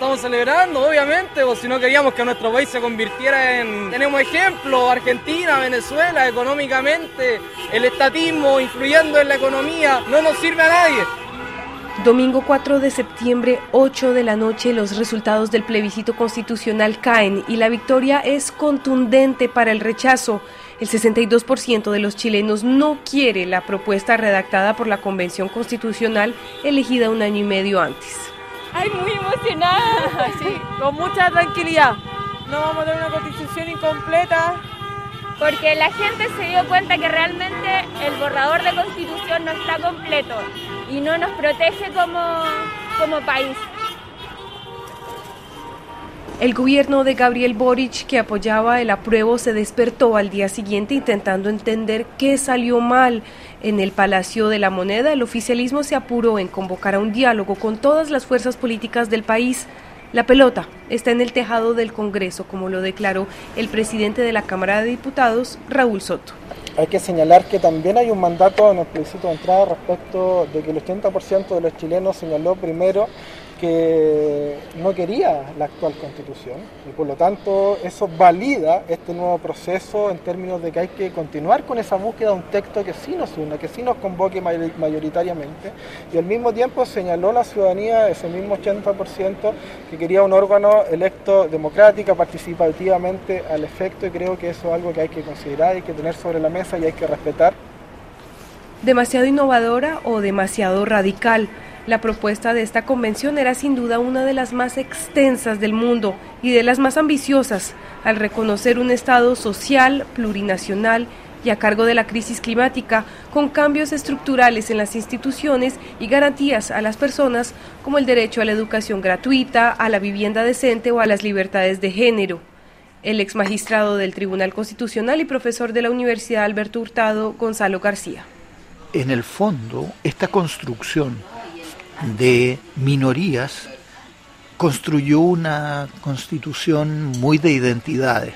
estamos celebrando, obviamente, o si no queríamos que nuestro país se convirtiera en... Tenemos ejemplos, Argentina, Venezuela, económicamente, el estatismo influyendo en la economía, no nos sirve a nadie. Domingo 4 de septiembre, 8 de la noche, los resultados del plebiscito constitucional caen y la victoria es contundente para el rechazo. El 62% de los chilenos no quiere la propuesta redactada por la Convención Constitucional elegida un año y medio antes. Ay, muy emocionada, sí, con mucha tranquilidad. No vamos a tener una constitución incompleta. Porque la gente se dio cuenta que realmente el borrador de constitución no está completo y no nos protege como, como país. El gobierno de Gabriel Boric, que apoyaba el apruebo, se despertó al día siguiente intentando entender qué salió mal. En el Palacio de la Moneda, el oficialismo se apuró en convocar a un diálogo con todas las fuerzas políticas del país. La pelota está en el tejado del Congreso, como lo declaró el presidente de la Cámara de Diputados, Raúl Soto. Hay que señalar que también hay un mandato en el plebiscito de entrada respecto de que el 80% de los chilenos señaló primero que no quería la actual constitución y por lo tanto eso valida este nuevo proceso en términos de que hay que continuar con esa búsqueda de un texto que sí nos una, que sí nos convoque mayoritariamente y al mismo tiempo señaló la ciudadanía, ese mismo 80%, que quería un órgano electo democrática, participativamente al efecto y creo que eso es algo que hay que considerar, hay que tener sobre la mesa y hay que respetar. Demasiado innovadora o demasiado radical la propuesta de esta convención era sin duda una de las más extensas del mundo y de las más ambiciosas, al reconocer un Estado social, plurinacional y a cargo de la crisis climática, con cambios estructurales en las instituciones y garantías a las personas como el derecho a la educación gratuita, a la vivienda decente o a las libertades de género. El ex magistrado del Tribunal Constitucional y profesor de la Universidad Alberto Hurtado, Gonzalo García. En el fondo, esta construcción de minorías construyó una constitución muy de identidades,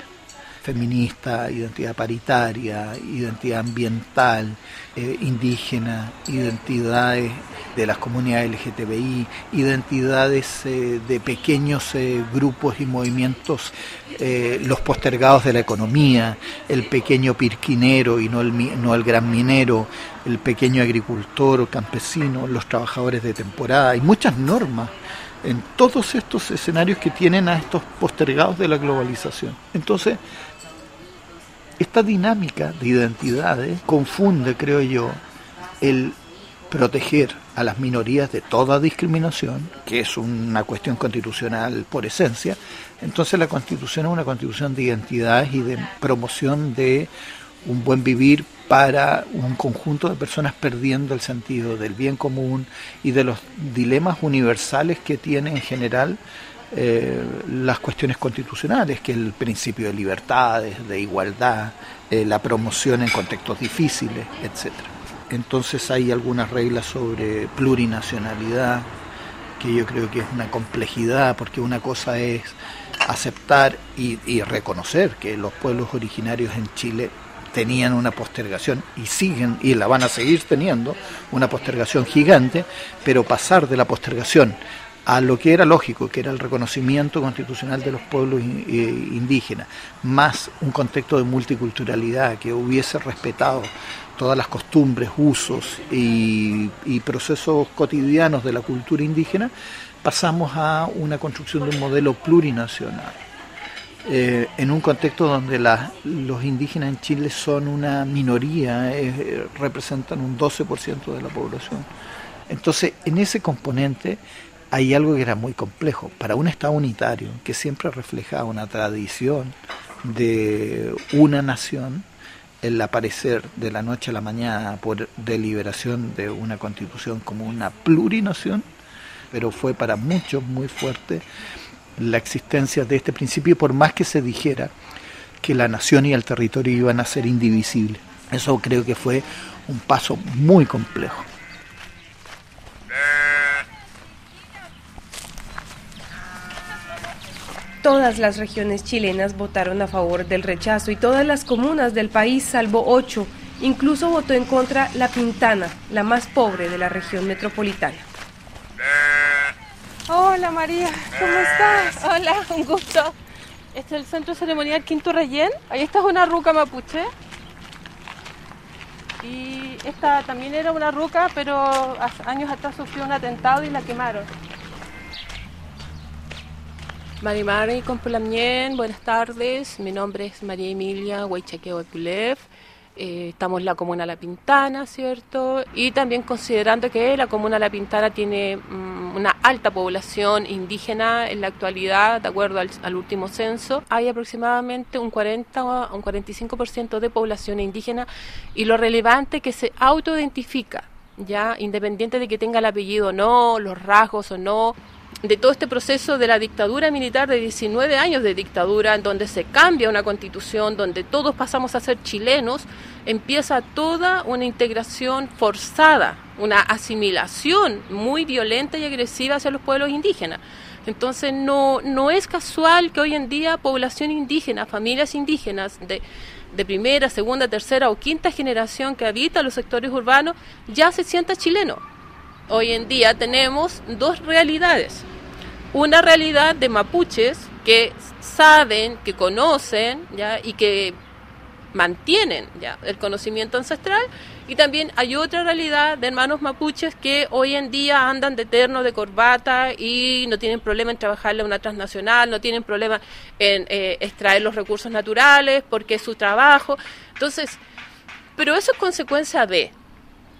feminista, identidad paritaria, identidad ambiental, eh, indígena, identidades de las comunidades LGTBI, identidades eh, de pequeños eh, grupos y movimientos, los postergados de la economía, el pequeño pirquinero y no el, no el gran minero, el pequeño agricultor o campesino, los trabajadores de temporada. Hay muchas normas en todos estos escenarios que tienen a estos postergados de la globalización. Entonces, esta dinámica de identidades confunde, creo yo, el proteger a las minorías de toda discriminación, que es una cuestión constitucional por esencia. Entonces la constitución es una constitución de identidades y de promoción de un buen vivir para un conjunto de personas perdiendo el sentido del bien común y de los dilemas universales que tiene en general eh, las cuestiones constitucionales, que el principio de libertades, de igualdad, eh, la promoción en contextos difíciles, etc. Entonces hay algunas reglas sobre plurinacionalidad, que yo creo que es una complejidad, porque una cosa es aceptar y, y reconocer que los pueblos originarios en Chile tenían una postergación y siguen y la van a seguir teniendo, una postergación gigante, pero pasar de la postergación a lo que era lógico, que era el reconocimiento constitucional de los pueblos indígenas, más un contexto de multiculturalidad que hubiese respetado todas las costumbres, usos y, y procesos cotidianos de la cultura indígena, pasamos a una construcción de un modelo plurinacional eh, en un contexto donde los indígenas en Chile son una minoría, eh, representan un 12% de la población. Entonces, en ese componente hay algo que era muy complejo. Para un Estado unitario, que siempre refleja una tradición de una nación, el aparecer de la noche a la mañana por deliberación de una constitución como una plurinación, pero fue para muchos muy fuerte la existencia de este principio, por más que se dijera que la nación y el territorio iban a ser indivisibles. Eso creo que fue un paso muy complejo. Todas las regiones chilenas votaron a favor del rechazo y todas las comunas del país, salvo ocho, incluso votó en contra La Pintana, la más pobre de la región metropolitana. Hola María, ¿cómo estás? Hola, un gusto. Este es el centro ceremonial Quinto Reyén. Ahí está una ruca mapuche. Y esta también era una ruca, pero hace años atrás sufrió un atentado y la quemaron. Marimari Compulamien, buenas tardes. Mi nombre es María Emilia Huaychaqueo Pulev. Eh, estamos en la comuna La Pintana, ¿cierto? Y también considerando que la comuna La Pintana tiene mm, una alta población indígena en la actualidad, de acuerdo al, último censo, hay aproximadamente un 40 o un 45% de población indígena y lo relevante que se autoidentifica, ya independiente de que tenga el apellido o no, los rasgos o no, de todo este proceso de la dictadura militar de 19 años de dictadura, en donde se cambia una constitución, donde todos pasamos a ser chilenos, empieza toda una integración forzada, una asimilación muy violenta y agresiva hacia los pueblos indígenas. Entonces no, no es casual que hoy en día población indígena, familias indígenas de, de primera, segunda, tercera o quinta generación que habita los sectores urbanos ya se sienta chileno. Hoy en día tenemos dos realidades una realidad de mapuches que saben, que conocen ¿ya? y que mantienen ¿ya? el conocimiento ancestral y también hay otra realidad de hermanos mapuches que hoy en día andan de terno, de corbata y no tienen problema en trabajarle a una transnacional, no tienen problema en eh, extraer los recursos naturales porque es su trabajo. Entonces, pero eso es consecuencia de.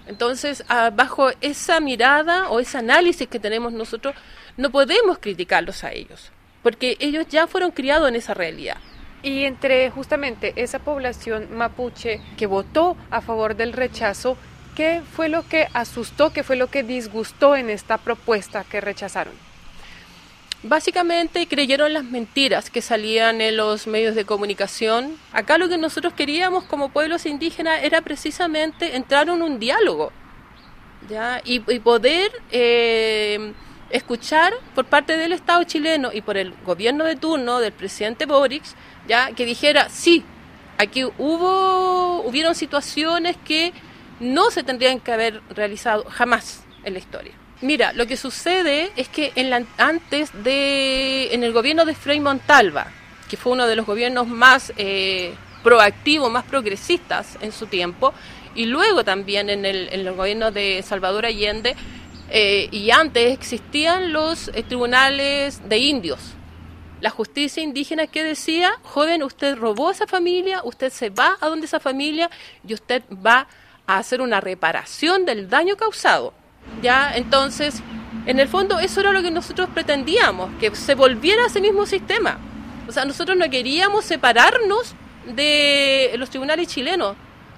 Entonces, ah, bajo esa mirada o ese análisis que tenemos nosotros, no podemos criticarlos a ellos, porque ellos ya fueron criados en esa realidad. Y entre justamente esa población mapuche que votó a favor del rechazo, ¿qué fue lo que asustó, qué fue lo que disgustó en esta propuesta que rechazaron? Básicamente creyeron las mentiras que salían en los medios de comunicación. Acá lo que nosotros queríamos como pueblos indígenas era precisamente entrar en un diálogo ¿ya? Y, poder eh, escuchar por parte del Estado chileno y por el gobierno de turno del presidente Boric, ya que dijera, sí, aquí hubo, hubieron situaciones que no se tendrían que haber realizado jamás en la historia. Mira, lo que sucede es que en la, antes de, en el gobierno de Frei Montalva, que fue uno de los gobiernos más eh, proactivos, más progresistas en su tiempo, y luego también en el, en gobierno de Salvador Allende, eh, y antes existían los eh, tribunales de indios. La justicia indígena que decía, joven, usted robó a esa familia, usted se va a donde esa familia y usted va a hacer una reparación del daño causado. Ya, entonces, en el fondo eso era lo que nosotros pretendíamos, que se volviera a ese mismo sistema. O sea, nosotros no queríamos separarnos de los tribunales chilenos,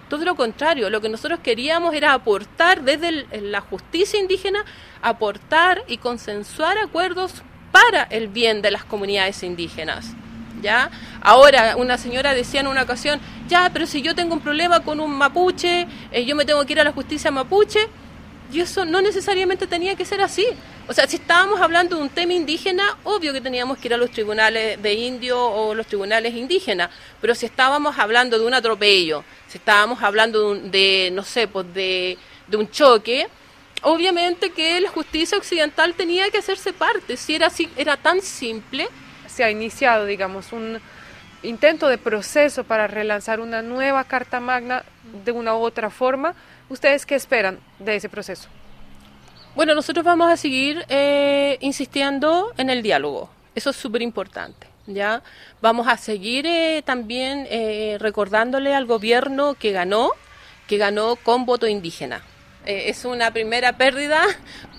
todo lo contrario, lo que nosotros queríamos era aportar desde la justicia indígena, aportar y consensuar acuerdos para el bien de las comunidades indígenas. ¿Ya? Ahora, una señora decía en una ocasión, ya, pero si yo tengo un problema con un mapuche, eh, yo me tengo que ir a la justicia mapuche, y eso no necesariamente tenía que ser así. O sea, si estábamos hablando de un tema indígena, obvio que teníamos que ir a los tribunales de indio o los tribunales indígenas, pero si estábamos hablando de un atropello, si estábamos hablando de, no sé, pues de, de un choque, obviamente que la justicia occidental tenía que hacerse parte. Si era así, era tan simple. Se ha iniciado, digamos, un intento de proceso para relanzar una nueva Carta Magna de una u otra forma. ¿Ustedes qué esperan de ese proceso? Bueno, nosotros vamos a seguir eh, insistiendo en el diálogo. Eso es súper importante. ¿ya? Vamos a seguir eh, también eh, recordándole al gobierno que ganó, que ganó con voto indígena. es una primera pérdida,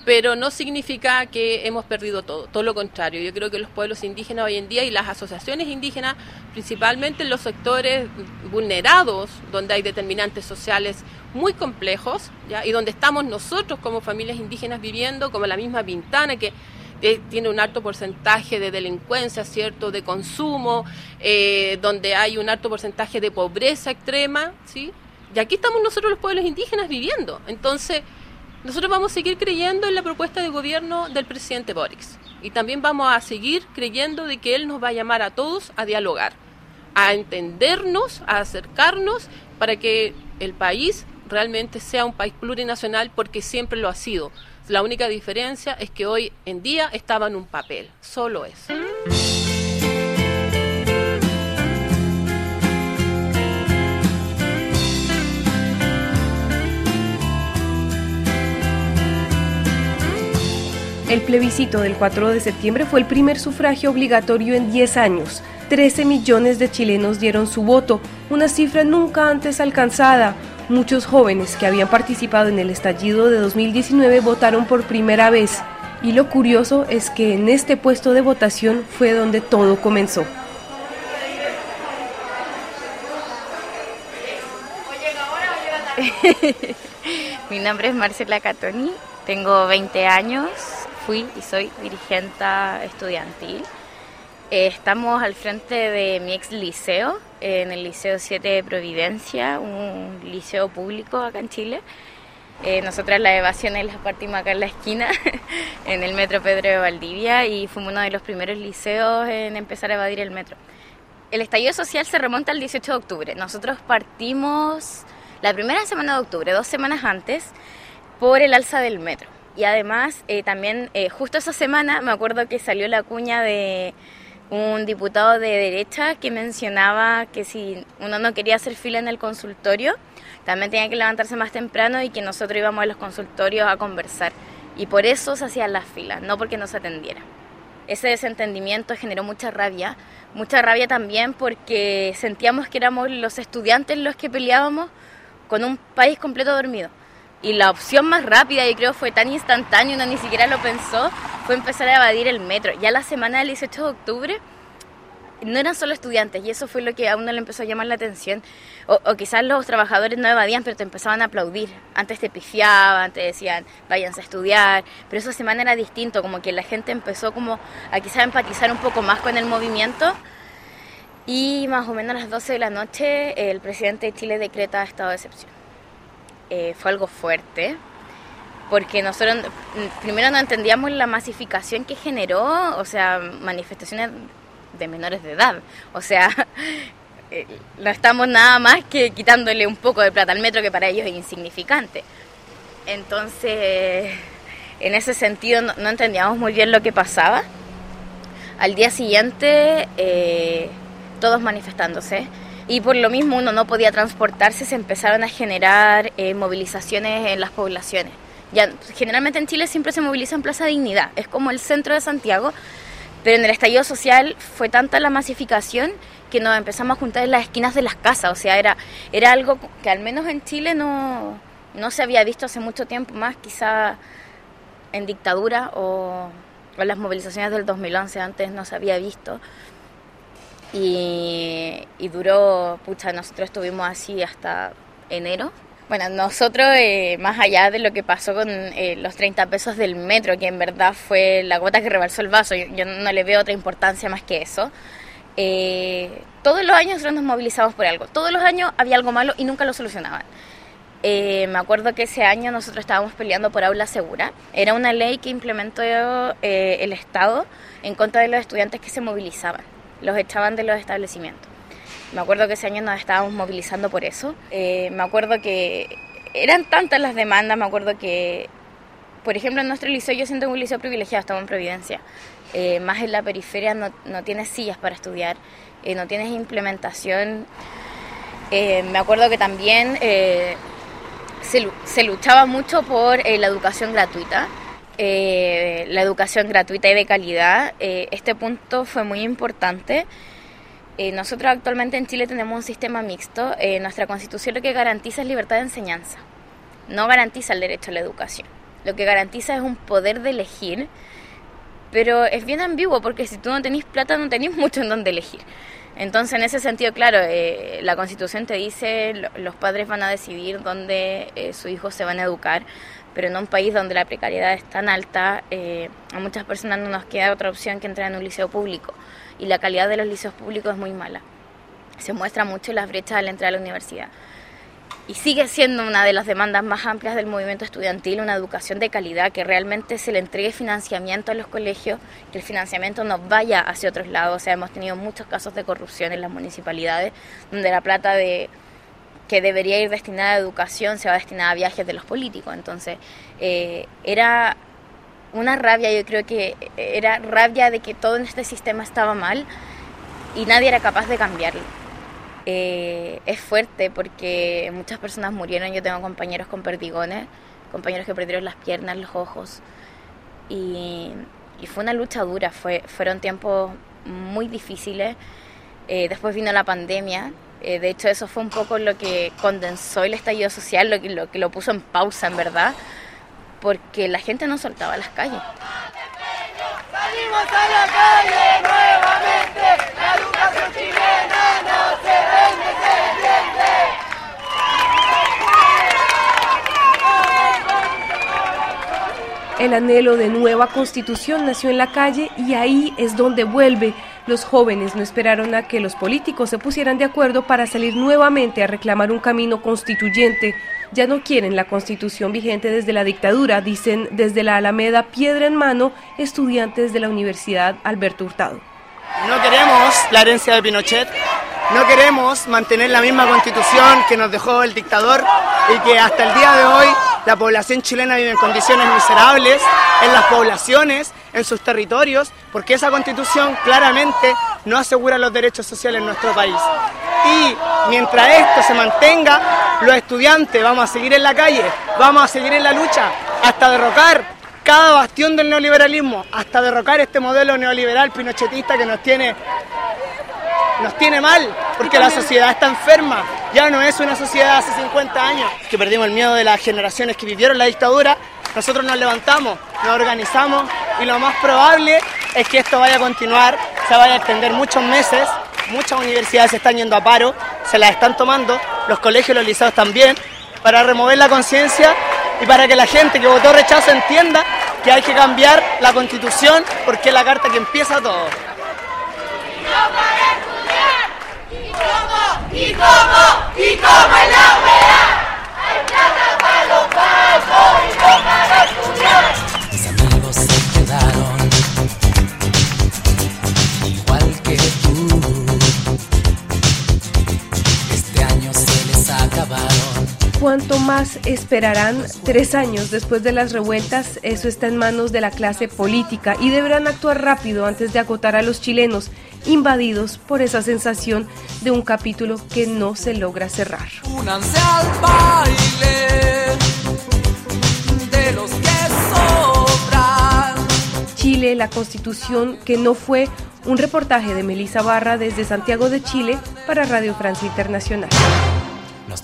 pero no significa que hemos perdido todo, todo lo contrario. Yo creo que los pueblos indígenas hoy en día y las asociaciones indígenas, principalmente en los sectores vulnerados, donde hay determinantes sociales muy complejos, ¿ya? y donde estamos nosotros como familias indígenas viviendo, como la misma Pintana, que tiene un alto porcentaje de delincuencia, ¿cierto?, de consumo, eh, donde hay un alto porcentaje de pobreza extrema, ¿sí? Y aquí estamos nosotros los pueblos indígenas viviendo. Entonces, nosotros vamos a seguir creyendo en la propuesta de gobierno del presidente Boric. Y también vamos a seguir creyendo de que él nos va a llamar a todos a dialogar, a entendernos, a acercarnos para que el país realmente sea un país plurinacional porque siempre lo ha sido. La única diferencia es que hoy en día estaba en un papel, solo eso. El plebiscito del 4 de septiembre fue el primer sufragio obligatorio en 10 años. 13 millones de chilenos dieron su voto, una cifra nunca antes alcanzada. Muchos jóvenes que habían participado en el estallido de 2019 votaron por primera vez. Y lo curioso es que en este puesto de votación fue donde todo comenzó. Mi nombre es Marcela Catoni, tengo 20 años, fui y soy dirigente estudiantil. Eh, estamos al frente de mi ex liceo, en el Liceo 7 de Providencia, un liceo público acá en Chile. Eh, nosotras las evasiones las partimos acá en la esquina, en el metro Pedro de Valdivia, y fuimos uno de los primeros liceos en empezar a evadir el metro. El estallido social se remonta al 18 de octubre. Nosotros partimos la primera semana de octubre, dos semanas antes, por el alza del metro. Y además, eh, también eh, justo esa semana me acuerdo que salió la cuña de un diputado de derecha que mencionaba que si uno no quería hacer fila en el consultorio, también tenía que levantarse más temprano y que nosotros íbamos a los consultorios a conversar. Y por eso se hacían las filas, no porque no se atendiera. Ese desentendimiento generó mucha rabia, mucha rabia también porque sentíamos que éramos los estudiantes los que peleábamos con un país completo dormido. Y la opción más rápida, y creo fue tan instantánea, uno ni siquiera lo pensó, fue empezar a evadir el metro. Ya la semana del 18 de octubre no eran solo estudiantes, y eso fue lo que a uno le empezó a llamar la atención. O, quizás los trabajadores no evadían, pero te empezaban a aplaudir. Antes te pifiaban, te decían, váyanse a estudiar. Pero esa semana era distinto, como que la gente empezó como a quizás empatizar un poco más con el movimiento. Y más o menos a las 12 de la noche el presidente de Chile decreta estado de excepción. Eh, fue algo fuerte, porque nosotros primero no entendíamos la masificación que generó, o sea, manifestaciones de menores de edad. O sea, eh, no estamos nada más que quitándole un poco de plata al metro que para ellos es insignificante. Entonces, en ese sentido no, entendíamos muy bien lo que pasaba. Al día siguiente, eh, todos manifestándose y por lo mismo uno no podía transportarse, se empezaron a generar eh, movilizaciones en las poblaciones. Ya, generalmente en Chile siempre se moviliza en Plaza Dignidad, es como el centro de Santiago, pero en el estallido social fue tanta la masificación que nos empezamos a juntar en las esquinas de las casas, o sea, era, era algo que al menos en Chile no, no se había visto hace mucho tiempo más, quizá en dictadura o, o las movilizaciones del 2011 antes no se había visto. Y, duró, pucha, nosotros estuvimos así hasta enero. Bueno, nosotros, eh, más allá de lo que pasó con eh, los 30 pesos del metro, que en verdad fue la gota que rebalsó el vaso, yo, no le veo otra importancia más que eso, eh, todos los años nosotros nos movilizamos por algo. Todos los años había algo malo y nunca lo solucionaban. me acuerdo que ese año nosotros estábamos peleando por aula segura. Era una ley que implementó el Estado en contra de los estudiantes que se movilizaban los echaban de los establecimientos. Me acuerdo que ese año nos estábamos movilizando por eso. Eh, me acuerdo que eran tantas las demandas, me acuerdo que, por ejemplo, en nuestro liceo, yo siento un liceo privilegiado, estamos en Providencia. Eh, más en la periferia no, no tienes sillas para estudiar, eh, no tienes implementación. me acuerdo que también se, se, luchaba mucho por la educación gratuita. Eh, la educación gratuita y de calidad. Eh, este punto fue muy importante. Eh, nosotros actualmente en Chile tenemos un sistema mixto. nuestra constitución lo que garantiza es libertad de enseñanza. No garantiza el derecho a la educación. Lo que garantiza es un poder de elegir, pero es bien ambiguo porque si tú no tenés plata no tenés mucho en donde elegir. Entonces, en ese sentido, claro, la Constitución te dice los padres van a decidir dónde sus hijos se van a educar, pero en un país donde la precariedad es tan alta, eh, a muchas personas no nos queda otra opción que entrar en un liceo público y la calidad de los liceos públicos es muy mala. Se muestra mucho las brechas al entrar a la universidad. Y sigue siendo una de las demandas más amplias del movimiento estudiantil, una educación de calidad, que realmente se le entregue financiamiento a los colegios, que el financiamiento no vaya hacia otros lados. O sea, hemos tenido muchos casos de corrupción en las municipalidades, donde la plata de que debería ir destinada a educación se va destinada a viajes de los políticos. Entonces, eh, era una rabia, yo creo que era rabia de que todo en este sistema estaba mal y nadie era capaz de cambiarlo. Eh, es fuerte porque muchas personas murieron, yo tengo compañeros con perdigones, compañeros que perdieron las piernas, los ojos, y, fue una lucha dura, fue, fueron tiempos muy difíciles. Eh, después vino la pandemia, eh, de hecho eso fue un poco lo que condensó el estallido social, lo que, lo que lo puso en pausa en verdad, porque la gente no soltaba las calles. Salimos a la calle nuevamente, la educación chilena no se vende, se defiende. El anhelo de nueva constitución nació en la calle y ahí es donde vuelve. Los jóvenes no esperaron a que los políticos se pusieran de acuerdo para salir nuevamente a reclamar un camino constituyente. Ya no quieren la constitución vigente desde la dictadura, dicen desde la Alameda Piedra en Mano estudiantes de la Universidad Alberto Hurtado. No queremos la herencia de Pinochet, no queremos mantener la misma constitución que nos dejó el dictador y que hasta el día de hoy la población chilena vive en condiciones miserables, en las poblaciones, en sus territorios, porque esa constitución claramente no asegura los derechos sociales en nuestro país. Y mientras esto se mantenga, los estudiantes vamos a seguir en la calle, vamos a seguir en la lucha hasta derrocar cada bastión del neoliberalismo, hasta derrocar este modelo neoliberal pinochetista que nos tiene nos tiene mal, porque la sociedad está enferma. Ya no es una sociedad hace 50 años, que perdimos el miedo de las generaciones que vivieron la dictadura. Nosotros nos levantamos, nos organizamos y lo más probable es que esto vaya a continuar, se vaya a extender muchos meses. Muchas universidades se están yendo a paro, se las están tomando, los colegios los liceos también, para remover la conciencia y para que la gente que votó rechazo entienda que hay que cambiar la constitución porque es la carta que empieza todo. ¿Y ¿Cuánto más esperarán tres años después de las revueltas? Eso está en manos de la clase política y deberán actuar rápido antes de agotar a los chilenos invadidos por esa sensación de un capítulo que no se logra cerrar. Chile, la constitución que no fue un reportaje de Melissa Barra desde Santiago de Chile para Radio Francia Internacional. Nos